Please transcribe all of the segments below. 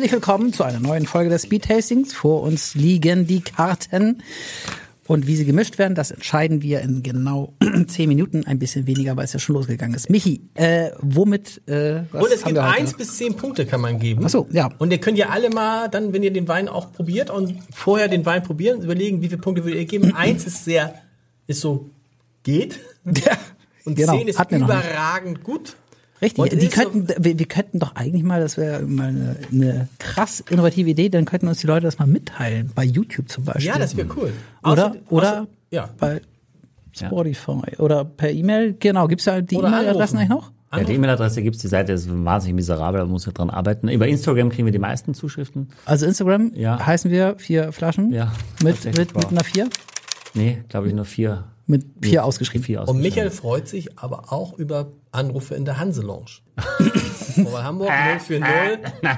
Herzlich willkommen zu einer neuen Folge des Speed Tastings. Vor uns liegen die Karten. Und wie sie gemischt werden, das entscheiden wir in genau zehn Minuten, ein bisschen weniger, weil es ja schon losgegangen ist. Michi, äh, womit? Äh, was Und es gibt eins bis zehn Punkte kann man geben. Ach so, ja. Und ihr könnt ja alle mal dann, wenn ihr den Wein auch probiert und vorher den Wein probieren, überlegen, wie viele Punkte würdet ihr geben. Eins ist sehr, ist so, geht. Ja, Und genau, zehn ist überragend gut. Richtig, Und die ist so- könnten, wir, wir könnten doch eigentlich mal, das wäre mal eine, eine krass innovative Idee, dann könnten uns die Leute das mal mitteilen, bei YouTube zum Beispiel. Ja, das wäre cool. Oder, Außer- oder außer- ja. bei Spotify oder per E-Mail. Genau, gibt's da die Oder E-Mail-Adressen eigentlich noch? Ja, die E-Mail-Adresse gibt's, die Seite ist wahnsinnig miserabel, da muss ich dran arbeiten. Über Instagram kriegen wir die meisten Zuschriften. Also Instagram Ja. heißen wir vier Flaschen. Ja, Mit, mit, mit einer vier? Nee, glaube ich nur vier. Mit vier ausgeschrieben. Vier Und ausgeschrieben. Michael freut sich aber auch über Anrufe in der Hanse-Lounge. Weil Hamburg 040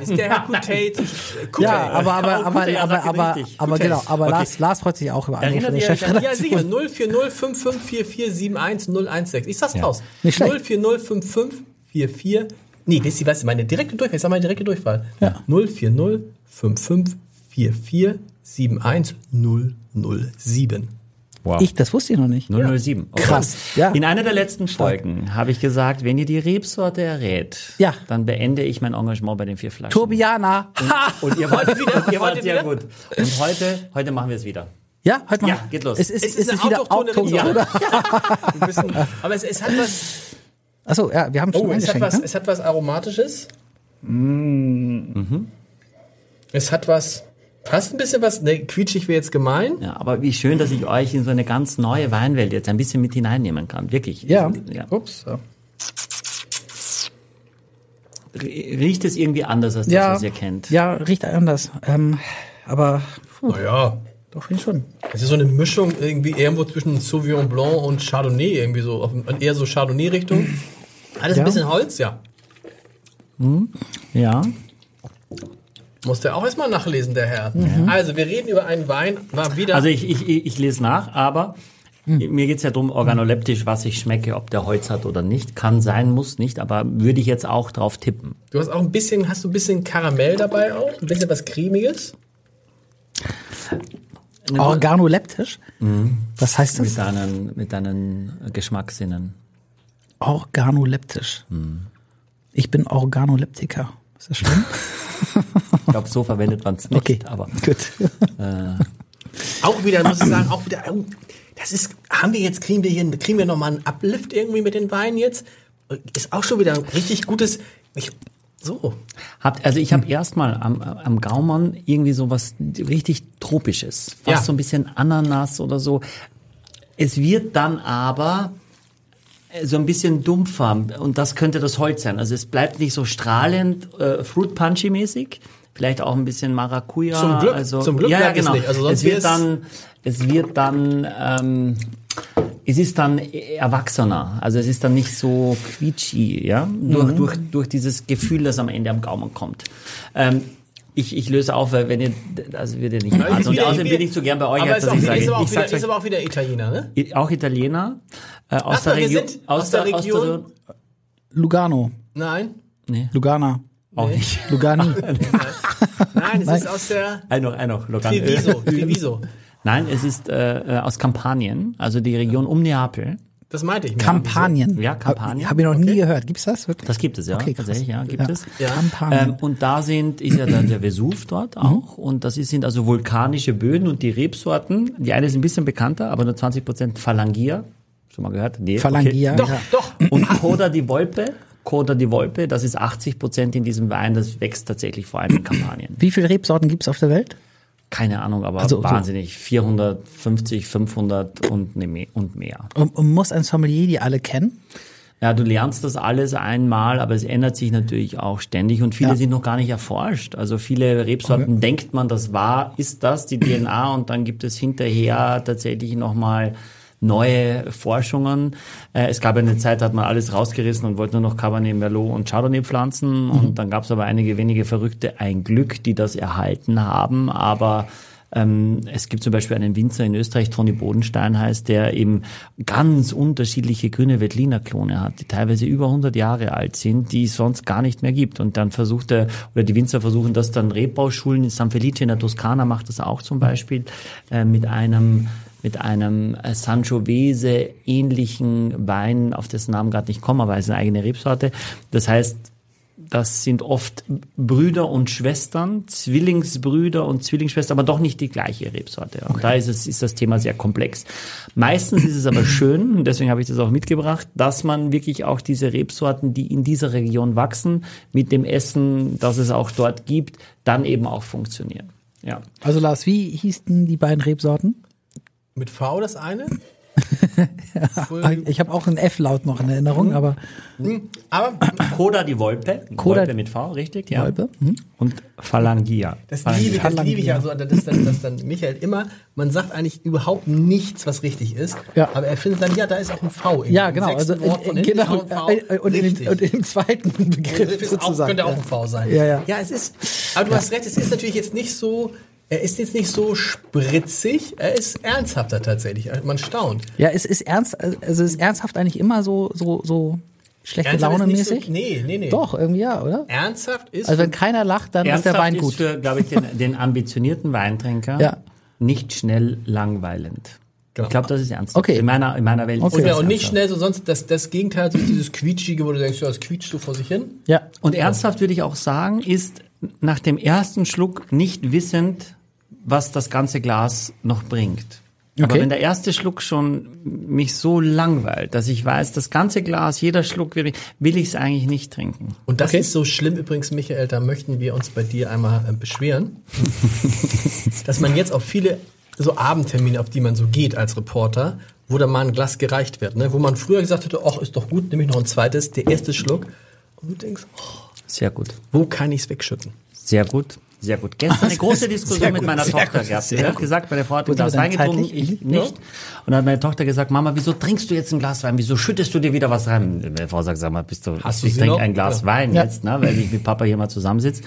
ist der Herr Kutay. zu- Kutay. Ja, aber, aber, aber, ja, aber, aber, richtig. aber genau, aber okay. Lars, Lars freut sich auch über Anrufe Erinnert der an- Ja, Chefredaktion. sicher. 04055447116. Ich sag's raus. Nicht schlecht. 0405544. Nee, wisst ihr was? Meine direkte Durchwahl. Ich sag meine direkte Durchwahl. Ja. 04055447107. Wow. Ich, das wusste ich noch nicht. 007. Okay. Krass, ja. In einer der letzten Folgen habe ich gesagt, wenn ihr die Rebsorte errät, Ja. dann beende ich mein Engagement bei den vier Flaschen. Turbiana. Ha! Und ihr wart wieder, ihr Heute sehr wieder? gut. Und heute, heute machen wir es wieder. Ja, heute mal. Ja, geht los. Es ist, Es es ist, wieder autochtone oder? Wir müssen- Aber es, es hat was. Achso, ja, wir haben schon Oh, es hat was, ne? es hat was Aromatisches. Mhm. Es hat was. Fast ein bisschen was. Ne, quietschig wäre jetzt gemein. Ja, aber wie schön, dass ich euch in so eine ganz neue Weinwelt jetzt ein bisschen mit hineinnehmen kann. Wirklich. Ja. ja. Ups. Ja. Riecht es irgendwie anders als das, Ja, was ihr kennt? ja, riecht anders. Ähm, aber puh, Naja. doch finde ich schon. Es ist so eine Mischung irgendwie irgendwo zwischen Sauvignon Blanc und Chardonnay, irgendwie so, auf, eher so Chardonnay-Richtung. Alles Ja. ein bisschen Holz, ja. Ja. Musste er auch erstmal nachlesen, der Herr. Also, wir reden über einen Wein, war wieder. Also ich, ich, ich, lese nach, aber mir geht's ja darum, organoleptisch, was ich schmecke, ob der Holz hat oder nicht. Kann sein, muss nicht, aber würde ich jetzt auch drauf tippen. du hast auch ein bisschen, hast du ein bisschen Karamell dabei auch? Ein bisschen was Cremiges? Organoleptisch? Was heißt Mit das? deinen, mit deinen Geschmackssinnen. Organoleptisch. Ich bin Organoleptiker. Ist das schlimm? Ich glaube, so verwendet man es nicht, Okay, aber gut. Auch wieder, muss ich sagen, auch wieder, oh, das ist, haben wir jetzt, kriegen wir hier, kriegen wir nochmal einen Uplift irgendwie mit den Weinen jetzt? Ist auch schon wieder ein richtig gutes, ich, so. Habt, also ich habe erstmal am, am Gaumann irgendwie so was richtig Tropisches. Fast Ja. so ein bisschen Ananas oder so. Es wird dann aber äh, so ein bisschen dumpfer und das könnte das Holz sein. Also es bleibt nicht so strahlend, äh, Fruit Punchy mäßig. Vielleicht auch ein bisschen Maracuja. Zum Glück, also, zum Glück ja, ja, bleibt es genau. nicht. Also sonst es wird dann, es wird dann, ähm, es ist dann erwachsener. Also es ist dann nicht so quietschi, ja, durch, Mhm. durch, durch dieses Gefühl, das am Ende am Gaumen kommt. Ähm, ich, ich löse auf, weil wenn ihr, also wird ihr nicht raten. ist Und außerdem bin ich so gern bei euch, Aber als dass ich sage, ist, aber auch ich wieder, ist aber auch wieder Italiener, ne? Auch Italiener, äh, aus, Ach, der Region, sind aus der aus Region- Lugano. Nein. nee, Lugana. auch nicht. Lugani. Nein, es Nein. ist aus der Ein noch, ein noch. Treviso. Treviso. Nein, es ist äh, äh, aus Kampanien, also die Region um Neapel. Das meinte ich. mir. Kampanien. Ja, Kampanien. Habe ich noch nie gehört. Gibt's das wirklich? Das gibt es, ja. Okay, krass. tatsächlich, ja, gibt Ja. es. Ja. Kampanien. Ähm, und da sind, ist ja der, der Vesuv dort Mhm. auch. Und das ist, sind also vulkanische Böden und die Rebsorten. Die eine ist ein bisschen bekannter, aber nur 20 Prozent Phalangia. Schon mal gehört? Nee, Phalangia. Doch, ja. doch. Und Coda di Volpe. Coda di Volpe, das ist 80 Prozent in diesem Wein. Das wächst tatsächlich vor allem in Kampanien. Wie viele Rebsorten gibt's auf der Welt? Keine Ahnung, aber Also so- wahnsinnig. 450, 500 und, ne mehr- und mehr. Und, und muss ein Sommelier die alle kennen? Ja, du lernst das alles einmal, aber es ändert sich natürlich auch ständig und viele Ja. sind noch gar nicht erforscht. Also viele Rebsorten denkt man, das war, ist das die DNA und dann gibt es hinterher tatsächlich nochmal neue Forschungen. Äh, es gab eine Zeit, da hat man alles rausgerissen und wollte nur noch Cabernet Merlot und Chardonnay pflanzen und dann gab es aber einige wenige Verrückte, ein Glück, die das erhalten haben, aber Ähm, es gibt zum Beispiel einen Winzer in Österreich, Toni Bodenstein heißt, der eben ganz unterschiedliche grüne Veltliner Klone hat, die teilweise über 100 Jahre alt sind, die es sonst gar nicht mehr gibt. Und dann versucht er, oder die Winzer versuchen das dann Rebbauschulen in San Felice in der Toskana macht das auch zum Beispiel äh, mit einem mit einem äh, Sangiovese ähnlichen Wein, auf dessen Namen gerade nicht komme, aber es ist eine eigene Rebsorte. Das heißt, das sind oft Brüder und Schwestern, Zwillingsbrüder und Zwillingsschwestern, aber doch nicht die gleiche Rebsorte. Und da ist, es, ist das Thema sehr komplex. Meistens ist es aber schön, und deswegen habe ich das auch mitgebracht, dass man wirklich auch diese Rebsorten, die in dieser Region wachsen, mit dem Essen, das es auch dort gibt, dann eben auch funktionieren. Ja. Also Lars, wie hießen die beiden Rebsorten? Mit V das eine? Ich habe auch einen F-Laut noch in Erinnerung, aber Aber Coda die Volpe, Coda- Volpe mit V, richtig? Ja. Wolpe. Mhm. Und Phalangia. das Phalangia. liebe, ich, das liebe ich also, dass dann, dass dann Michael immer, man sagt eigentlich überhaupt nichts, was richtig ist, Ja. aber er findet dann, ja, da ist auch ein V. in Ja, genau. sechsten Also Wort von in, hinten genau. ist ein V. äh, Und in, dem, und in dem zweiten Begriff ist auch, sozusagen. könnte auch ja. ein V sein. Ja, ja. Ja, es ist, aber du hast recht, es ist natürlich jetzt nicht so, er ist jetzt nicht so spritzig, er ist ernsthafter tatsächlich. Man staunt. Ja, es ist ernst, also es ist ernsthaft eigentlich immer so so so schlechte Ernsthaft Laune ist mäßig. So, nee, nee, nee. Doch, irgendwie ja, oder? Ernsthaft ist. Also wenn keiner lacht, dann ist der Ernsthaft Wein ist gut. für, glaube ich, den, den ambitionierten Weintrinker Ja. nicht schnell langweilend. Genau. Ich glaube, das ist ernst. Okay. In meiner, in meiner Welt Okay. ist und, ja, das und nicht ernsthaft. schnell so sonst das, das Gegenteil, so dieses Quietschige, wo du denkst, ja, das quietscht so vor sich hin. Ja. Und ernsthaft würde ich auch sagen, ist nach dem ersten Schluck nicht wissend, was das ganze Glas noch bringt. Aber Okay. wenn der erste Schluck schon mich so langweilt, dass ich weiß, das ganze Glas, jeder Schluck, will ich will ich es eigentlich nicht trinken. Und das Okay. ist so schlimm übrigens, Michael, da möchten wir uns bei dir einmal äh, beschweren, dass man jetzt auf viele so Abendtermine, auf die man so geht als Reporter, wo da mal ein Glas gereicht wird, ne? wo man früher gesagt hätte, ach, ist doch gut, nehme ich noch ein zweites, der erste Schluck. Und du denkst, oh, Sehr gut. wo kann ich es wegschütten? Sehr gut. Sehr gut. Gestern eine große Diskussion mit meiner Tochter gut, gehabt. Sie hat gesagt, meine Frau hat ein Glas Wein getrunken, ich nicht. Und dann hat meine Tochter gesagt, Mama, wieso trinkst du jetzt ein Glas Wein? Wieso schüttest du dir wieder was rein? Meine Frau sagt, sag mal, bist du, Hast ich trinke ein Glas Ja. Wein jetzt, ne, weil ich mit Papa hier mal zusammensitze.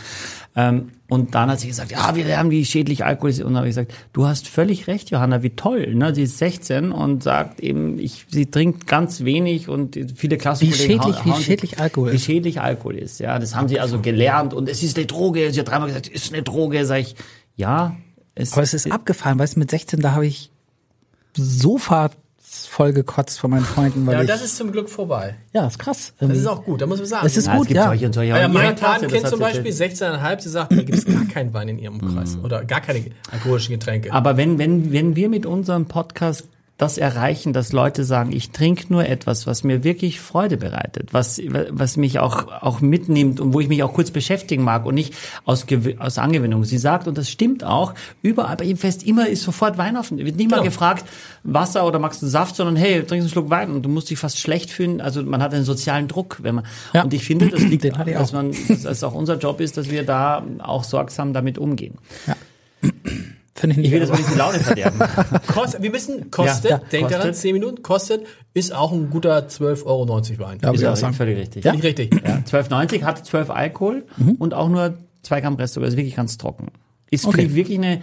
Ähm, und dann hat sie gesagt, ja, wir lernen, wie schädlich Alkohol ist. Und dann habe ich gesagt, du hast völlig recht, Johanna, wie toll. Ne? Sie ist 16 und sagt eben, ich, sie trinkt ganz wenig und viele Klassenkollegen Wie schädlich- hauen- wie schädlich Alkohol Wie ist. schädlich Alkohol ist, ja. Das haben sie also gelernt und es ist eine Droge. Sie hat dreimal gesagt, es ist eine Droge. Sag ich, ja. Es, Aber es ist abgefahren, weißt du, mit 16, da habe ich Sofa voll gekotzt von meinen Freunden, weil Ja, ich, das ist zum Glück vorbei. ja, ist krass. Das ist auch gut, da muss man sagen. Es ist Na, gut, es ja. solche und solche. Ja, Aber meine ihre Klasse, Paten das kennt hat zum Beispiel 16,5, sie sagt, da gibt es gar keinen Wein in ihrem Umkreis oder gar keine alkoholischen Getränke. Aber wenn, wenn, wenn wir mit unserem Podcast das erreichen, dass Leute sagen, ich trinke nur etwas, was mir wirklich Freude bereitet, was, was mich auch, auch mitnimmt und wo ich mich auch kurz beschäftigen mag und nicht aus, aus Angewöhnung. Sie sagt, und das stimmt auch, überall bei jedem Fest immer ist sofort Wein auf. Wird nicht mal Genau. gefragt, Wasser oder magst du Saft, sondern hey, trinkst einen Schluck Wein und du musst dich fast schlecht fühlen. Also man hat einen sozialen Druck, wenn man, Ja. und ich finde, das liegt, Den dass auch. man, dass es auch unser Job ist, dass wir da auch sorgsam damit umgehen. Finde ich nicht. Ich will das mal nicht die Laune verderben. Kost, wir müssen, kostet, Ja, ja, denkt daran, kostet. 10 Minuten, kostet, ist auch ein guter 12,90 Euro Wein. Ja, Ist ja sagen. völlig richtig. Ja? Nicht richtig. Ja, 12,90 hat 12 Alkohol und auch nur 2 Gramm Restzucker. Ist wirklich ganz trocken. Ist Okay. wirklich eine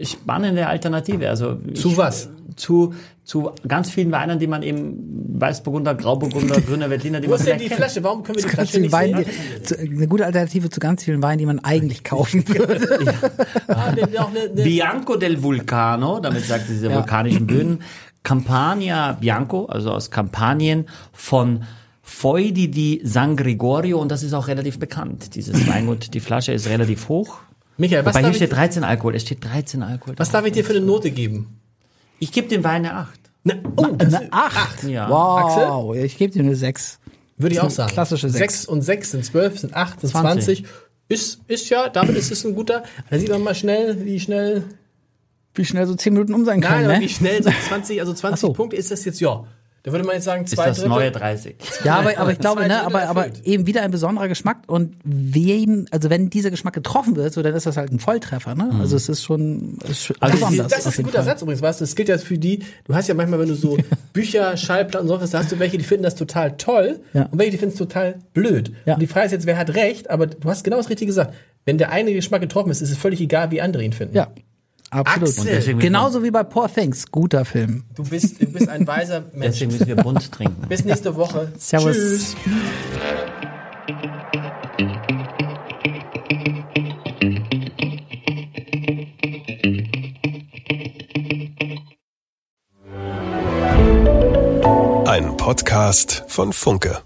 spannende Alternative. Also Zu was? Zu, zu ganz vielen Weinen, die man eben Weißburgunder, Grauburgunder, grüner Veltliner, die Wo man ist denn die kennt. Flasche? Warum können wir die Flasche nicht Weinen, sehen? die, zu, eine gute Alternative zu ganz vielen Weinen, die man eigentlich kaufen würde. Ah, ne, eine, Bianco del Vulcano, damit sagt diese vulkanischen Böden. Campania Bianco, also aus Kampanien von Feudi di San Gregorio und das ist auch relativ bekannt. Dieses Weingut, die Flasche ist relativ hoch. Michael, was Wobei hier steht 13 Alkohol, es steht 13 Alkohol. was darf ich dir für eine Note geben? Ich gebe dem Wein eine 8. Ne, oh, Eine Acht. Ja. Wow, ich gebe dir eine Sechs. würde ich auch sagen. klassische Sechs. 6 und 6 sind 12, sind 8, sind 20. 20. Ist, ist ja, damit ist es ein guter. Da sieht man mal schnell, wie schnell. Wie schnell so zehn Minuten um sein Nein, können, aber ne? wie schnell so 20, also 20 Ach so. Punkte ist das jetzt, ja. Da würde man jetzt sagen, Ist zwei das Drittel. neue 30. Ja, aber, aber ich glaube, ne, aber, aber eben wieder ein besonderer Geschmack und wem, also wenn dieser Geschmack getroffen wird, so dann ist das halt ein Volltreffer, ne? Also es ist schon, ist schon Also besonders. Das ist ein guter Fall. Satz übrigens, weißt du, das gilt ja für die, du hast ja manchmal, wenn du so Bücher, Schallplatten und so was, da hast du welche, die finden das total toll Ja. und welche, die finden es total blöd. Ja. Und die Frage ist jetzt, wer hat recht, aber du hast genau das Richtige gesagt. Wenn der eine Geschmack getroffen ist, ist es völlig egal, wie andere ihn finden. Ja. Absolut. Axel. Und deswegen Genauso wie bei Poor Things. Guter Film. Du bist, du bist ein weiser Mensch. Deswegen müssen wir bunt trinken. Bis nächste Woche. Servus. Tschüss. Ein Podcast von Funke.